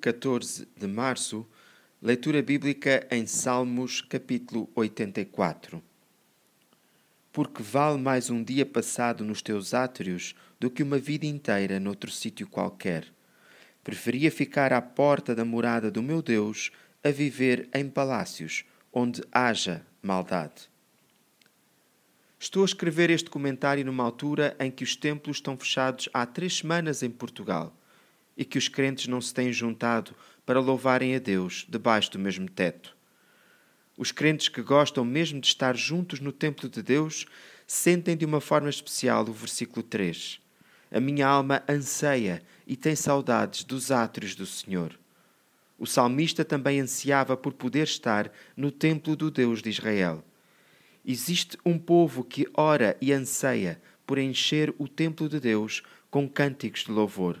14 de março, leitura bíblica em Salmos, capítulo 84. Porque vale mais um dia passado nos teus átrios do que uma vida inteira noutro sítio qualquer. Preferia ficar à porta da morada do meu Deus a viver em palácios onde haja maldade. Estou a escrever este comentário numa altura em que os templos estão fechados há três semanas em Portugal e que os crentes não se têm juntado para louvarem a Deus debaixo do mesmo teto. Os crentes que gostam mesmo de estar juntos no templo de Deus sentem de uma forma especial o versículo 3. A minha alma anseia e tem saudades dos átrios do Senhor. O salmista também ansiava por poder estar no templo do Deus de Israel. Existe um povo que ora e anseia por encher o templo de Deus com cânticos de louvor